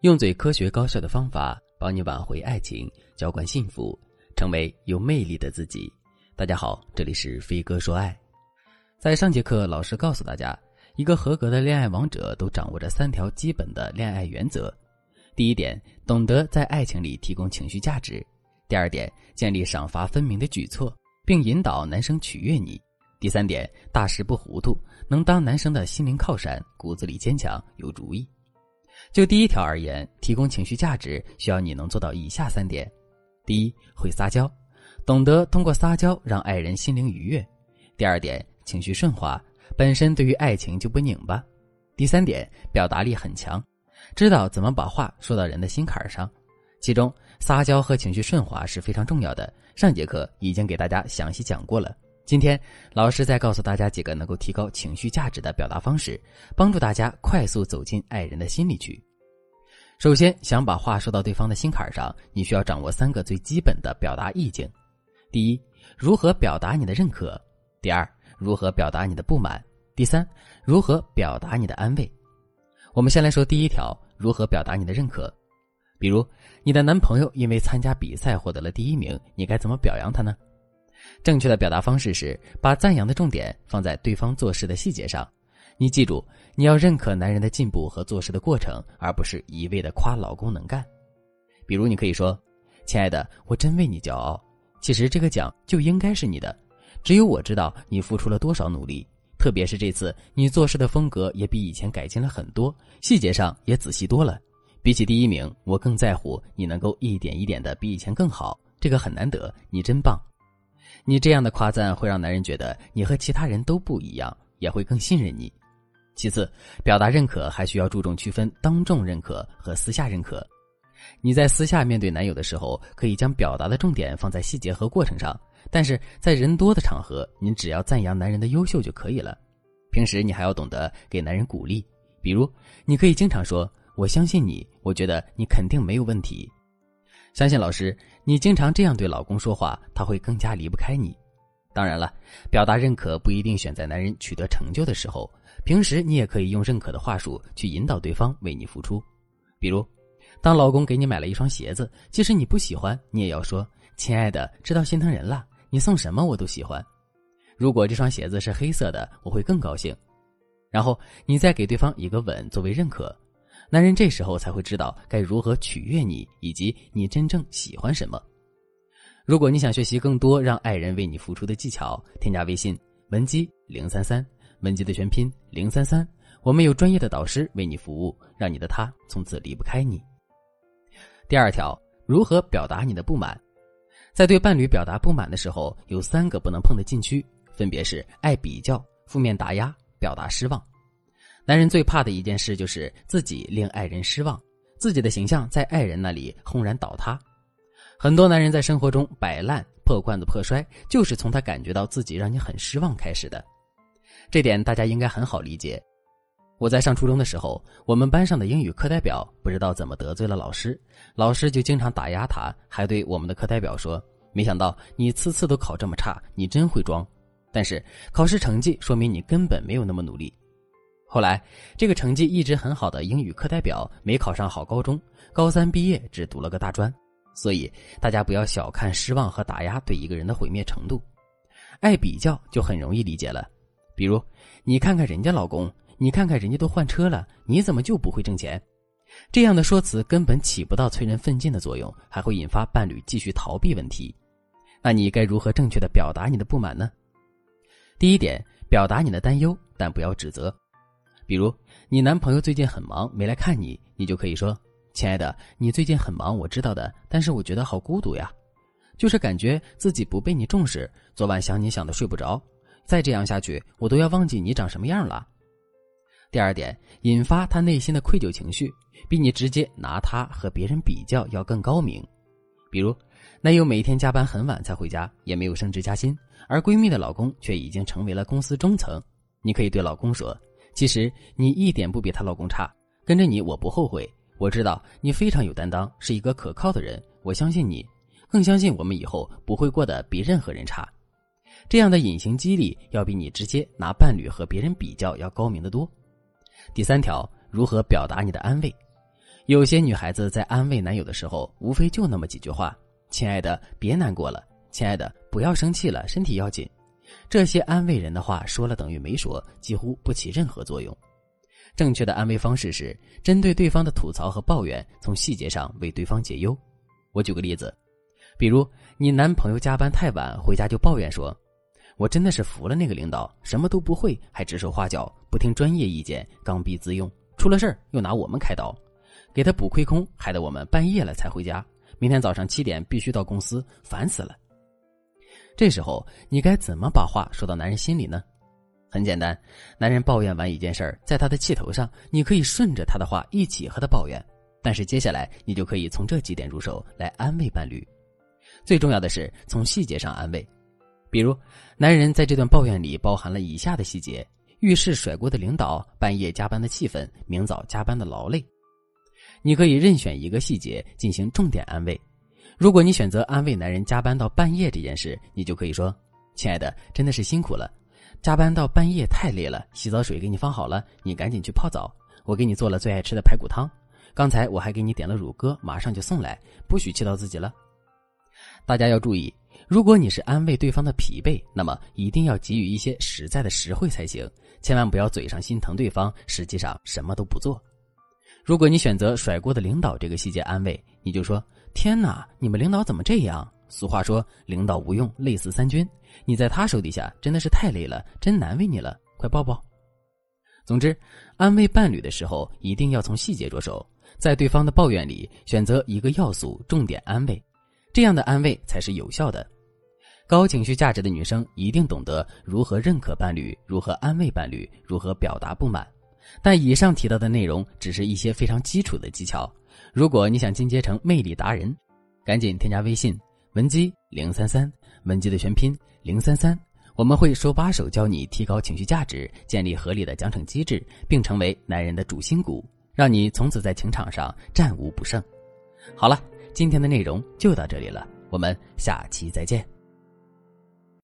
用最科学高效的方法帮你挽回爱情，浇灌幸福，成为有魅力的自己。大家好，这里是飞哥说爱。在上节课，老师告诉大家，一个合格的恋爱王者都掌握着三条基本的恋爱原则：第一点，懂得在爱情里提供情绪价值；第二点，建立赏罚分明的举措，并引导男生取悦你；第三点，大事不糊涂，能当男生的心灵靠山，骨子里坚强，有主意。就第一条而言，提供情绪价值需要你能做到以下三点：第一，会撒娇，懂得通过撒娇让爱人心灵愉悦；第二点，情绪顺滑，本身对于爱情就不拧巴；第三点，表达力很强，知道怎么把话说到人的心坎上。其中，撒娇和情绪顺滑是非常重要的。上节课已经给大家详细讲过了。今天，老师再告诉大家几个能够提高情绪价值的表达方式，帮助大家快速走进爱人的心里去。首先，想把话说到对方的心坎上，你需要掌握三个最基本的表达意境：第一，如何表达你的认可；第二，如何表达你的不满；第三，如何表达你的安慰。我们先来说第一条，如何表达你的认可。比如，你的男朋友因为参加比赛获得了第一名，你该怎么表扬他呢？正确的表达方式是把赞扬的重点放在对方做事的细节上。你记住，你要认可男人的进步和做事的过程，而不是一味的夸老公能干。比如，你可以说：“亲爱的，我真为你骄傲。其实这个奖就应该是你的，只有我知道你付出了多少努力。特别是这次，你做事的风格也比以前改进了很多，细节上也仔细多了。比起第一名，我更在乎你能够一点一点的比以前更好。这个很难得，你真棒。”你这样的夸赞会让男人觉得你和其他人都不一样，也会更信任你。其次，表达认可还需要注重区分当众认可和私下认可。你在私下面对男友的时候，可以将表达的重点放在细节和过程上；但是在人多的场合，你只要赞扬男人的优秀就可以了。平时你还要懂得给男人鼓励，比如你可以经常说：“我相信你，我觉得你肯定没有问题。”相信老师，你经常这样对老公说话，他会更加离不开你。当然了，表达认可不一定选在男人取得成就的时候，平时你也可以用认可的话术去引导对方为你付出。比如，当老公给你买了一双鞋子，即使你不喜欢，你也要说：“亲爱的，知道心疼人了，你送什么我都喜欢。如果这双鞋子是黑色的，我会更高兴。”然后你再给对方一个吻作为认可。男人这时候才会知道该如何取悦你，以及你真正喜欢什么。如果你想学习更多让爱人为你付出的技巧，添加微信文姬零三三，文姬的全拼零三三，我们有专业的导师为你服务，让你的他从此离不开你。第二条，如何表达你的不满？在对伴侣表达不满的时候，有三个不能碰的禁区，分别是爱比较、负面打压、表达失望。男人最怕的一件事就是自己令爱人失望，自己的形象在爱人那里轰然倒塌。很多男人在生活中摆烂、破罐子破摔，就是从他感觉到自己让你很失望开始的。这点大家应该很好理解。我在上初中的时候，我们班上的英语课代表不知道怎么得罪了老师，老师就经常打压他，还对我们的课代表说：“没想到你次次都考这么差，你真会装。但是考试成绩说明你根本没有那么努力。”后来，这个成绩一直很好的英语课代表没考上好高中，高三毕业只读了个大专。所以大家不要小看失望和打压对一个人的毁灭程度。爱比较就很容易理解了，比如你看看人家老公，你看看人家都换车了，你怎么就不会挣钱？这样的说辞根本起不到催人奋进的作用，还会引发伴侣继续逃避问题。那你该如何正确的表达你的不满呢？第一点，表达你的担忧，但不要指责。比如，你男朋友最近很忙，没来看你，你就可以说：“亲爱的，你最近很忙，我知道的，但是我觉得好孤独呀，就是感觉自己不被你重视。昨晚想你想的睡不着，再这样下去，我都要忘记你长什么样了。”第二点，引发他内心的愧疚情绪，比你直接拿他和别人比较要更高明。比如，男友每天加班很晚才回家，也没有升职加薪，而闺蜜的老公却已经成为了公司中层，你可以对老公说。其实你一点不比她老公差，跟着你我不后悔。我知道你非常有担当，是一个可靠的人，我相信你，更相信我们以后不会过得比任何人差。这样的隐形激励要比你直接拿伴侣和别人比较要高明的多。第三条，如何表达你的安慰？有些女孩子在安慰男友的时候，无非就那么几句话：“亲爱的，别难过了；亲爱的，不要生气了，身体要紧。”这些安慰人的话说了等于没说，几乎不起任何作用。正确的安慰方式是针对对方的吐槽和抱怨，从细节上为对方解忧。我举个例子，比如你男朋友加班太晚回家就抱怨说：“我真的是服了那个领导，什么都不会还指手画脚，不听专业意见，刚愎自用，出了事儿又拿我们开刀，给他补亏空，害得我们半夜了才回家，明天早上七点必须到公司，烦死了。”这时候你该怎么把话说到男人心里呢？很简单，男人抱怨完一件事儿，在他的气头上，你可以顺着他的话一起和他抱怨。但是接下来你就可以从这几点入手来安慰伴侣。最重要的是从细节上安慰，比如男人在这段抱怨里包含了以下的细节：遇事甩锅的领导，半夜加班的气氛，明早加班的劳累。你可以任选一个细节进行重点安慰。如果你选择安慰男人加班到半夜这件事，你就可以说：“亲爱的，真的是辛苦了，加班到半夜太累了。洗澡水给你放好了，你赶紧去泡澡。我给你做了最爱吃的排骨汤，刚才我还给你点了乳鸽，马上就送来，不许气到自己了。”大家要注意，如果你是安慰对方的疲惫，那么一定要给予一些实在的实惠才行，千万不要嘴上心疼对方，实际上什么都不做。如果你选择甩锅的领导这个细节安慰，你就说。天哪！你们领导怎么这样？俗话说“领导无用，累死三军”。你在他手底下真的是太累了，真难为你了，快抱抱。总之，安慰伴侣的时候一定要从细节着手，在对方的抱怨里选择一个要素，重点安慰，这样的安慰才是有效的。高情绪价值的女生一定懂得如何认可伴侣，如何安慰伴侣，如何表达不满。但以上提到的内容只是一些非常基础的技巧。如果你想进阶成魅力达人，赶紧添加微信文姬零三三，文姬的全拼零三三，我们会手把手教你提高情绪价值，建立合理的奖惩机制，并成为男人的主心骨，让你从此在情场上战无不胜。好了，今天的内容就到这里了，我们下期再见。